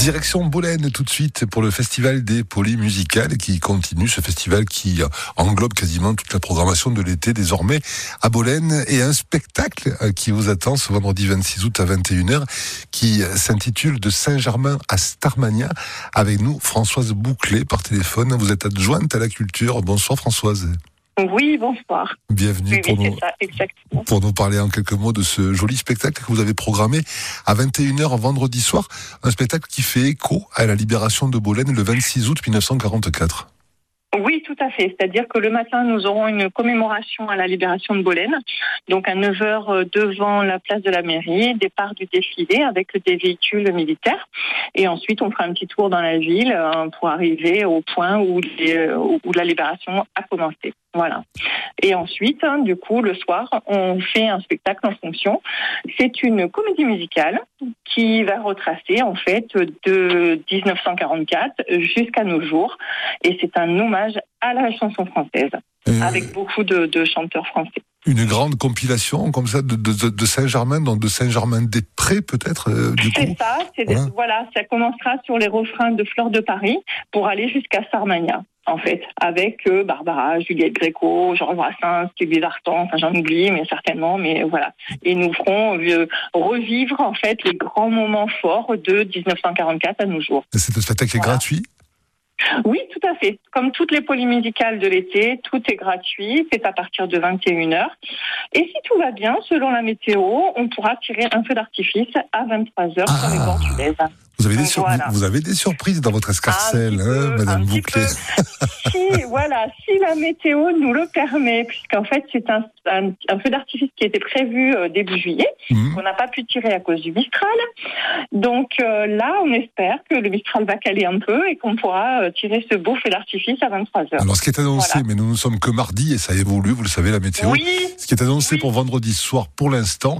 Direction Bolène tout de suite pour le festival des polymusicales qui continue, ce festival qui englobe quasiment toute la programmation de l'été désormais à Bolène et un spectacle euh, qui vous attend ce vendredi 26 août à 21h qui s'intitule De Saint-Germain à Starmania avec nous Françoise Bouclé par téléphone. Vous êtes adjointe à la culture. Bonsoir Françoise. Oui, bonsoir. Bienvenue pour, nous, pour nous parler en quelques mots de ce joli spectacle que vous avez programmé à 21h vendredi soir. Un spectacle qui fait écho à la libération de Bolène le 26 août 1944. Oui, tout à fait. C'est-à-dire que le matin, nous aurons une commémoration à la libération de Bolène. Donc à 9h euh, devant la place de la mairie, départ du défilé avec des véhicules militaires. Et ensuite, on fera un petit tour dans la ville euh, pour arriver au point où, euh, où la libération a commencé. Voilà. Et ensuite, hein, du coup, le soir, on fait un spectacle en fonction. C'est une comédie musicale qui va retracer, en fait, de 1944 jusqu'à nos jours. Et c'est un hommage à la chanson française, euh, avec beaucoup de, chanteurs français. Une grande compilation comme ça de, de, Saint-Germain, donc de Saint-Germain-des-Prés peut-être euh, C'est ça, voilà. ça commencera sur les refrains de Fleur de Paris pour aller jusqu'à Sarmania en fait, avec euh, Barbara, Juliette Gréco, Georges Brassens, Sylvie Vartan, enfin j'en oublie, mais certainement, mais voilà. Et nous ferons euh, revivre en fait les grands moments forts de 1944 à nos jours. C'est un spectacle est gratuit oui, tout à fait. Comme toutes les polymusicales de l'été, tout est gratuit. C'est à partir de 21h. Et si tout va bien, selon la météo, on pourra tirer un feu d'artifice à 23h sur les ah. bords du vous avez, des vous avez des surprises dans votre escarcelle, hein, Madame Bouclé. si, voilà, si la météo nous le permet, puisqu'en fait c'est un, un, feu d'artifice qui était prévu euh, début juillet, mmh. qu'on n'a pas pu tirer à cause du Mistral. Donc euh, là, on espère que le Mistral va caler un peu et qu'on pourra euh, tirer ce beau feu d'artifice à 23h. Alors ce qui est annoncé, mais nous ne sommes que mardi et ça évolue, vous le savez, la météo. Oui. Ce qui est annoncé pour vendredi soir pour l'instant,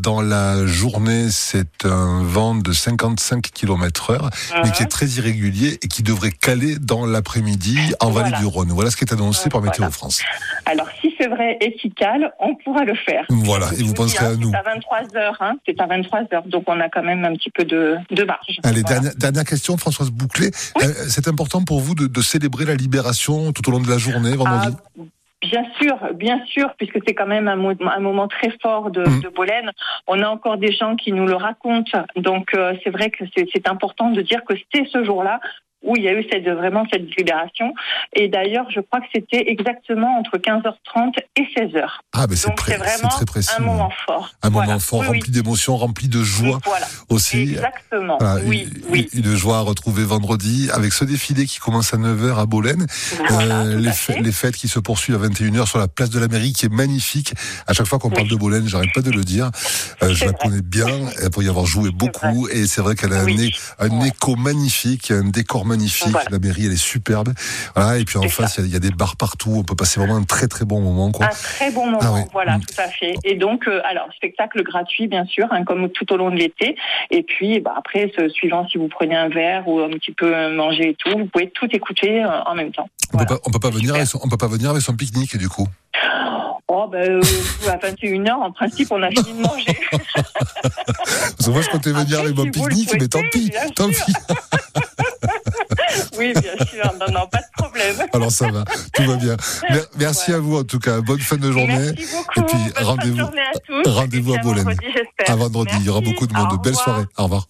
dans la journée, c'est un vent de 55 km heure, mais qui est très irrégulier et qui devrait caler dans l'après-midi en vallée du Rhône. Voilà ce qui est annoncé par Météo France. Alors, si c'est vrai et qu'il cale, on pourra le faire. Voilà, et vous penserez à nous. C'est à 23 heures, hein, c'est à 23 heures, donc on a quand même un petit peu de, de marge. Allez, dernière, question, Françoise Bouclé. Euh, c'est important pour vous de, célébrer la libération tout au long de la journée, vendredi? Ah, Bien sûr, bien sûr, puisque c'est quand même un, un, moment très fort de, mm. de Bolène. On a encore des gens qui nous le racontent. Donc euh, c'est vrai que c'est important de dire que c'est ce jour-là où il y a eu cette, vraiment cette libération. Et d'ailleurs, je crois que c'était exactement entre 15h30 et 16h. Ah, mais c'est vraiment très précis. un moment fort. Un moment fort, rempli d'émotions, rempli de joie aussi. Exactement. oui, une, oui. Une joie à retrouver vendredi avec ce défilé qui commence à 9h à Bolène. euh, les, les, fêtes qui se poursuivent à 21h sur la place de la mairie qui est magnifique. À chaque fois qu'on parle de Bolène, j'arrête pas de le dire. Euh, je la connais bien pour y avoir joué beaucoup et c'est vrai qu'elle a un, un écho magnifique, un décor magnifique. La mairie, elle est superbe. Voilà. Et puis en face, il y, a des bars partout. On peut passer vraiment un très très bon moment. Quoi. Un très bon moment, ah voilà, mm. tout à fait. Et donc, euh, alors, spectacle gratuit, bien sûr, hein, comme tout au long de l'été. Et puis, bah, après, suivant si vous prenez un verre ou un petit peu manger et tout, vous pouvez tout écouter euh, en même temps. On ne peut pas venir, avec son, on peut pas venir avec son pique-nique du coup. Oh, ben, euh, à 21h, en principe, on a fini de manger. Parce que moi, je comptais venir avec mon pique-nique, mais tant pis, tant pis. Oui, bien sûr. Non, non, pas de problème. Alors ça va, tout va bien. Merci à vous en tout cas. Bonne fin de journée. Merci beaucoup. Et puis rendez-vous, rendez-vous à, à Bolène. À vendredi. Il y aura beaucoup de monde. Belle soirée. Au revoir.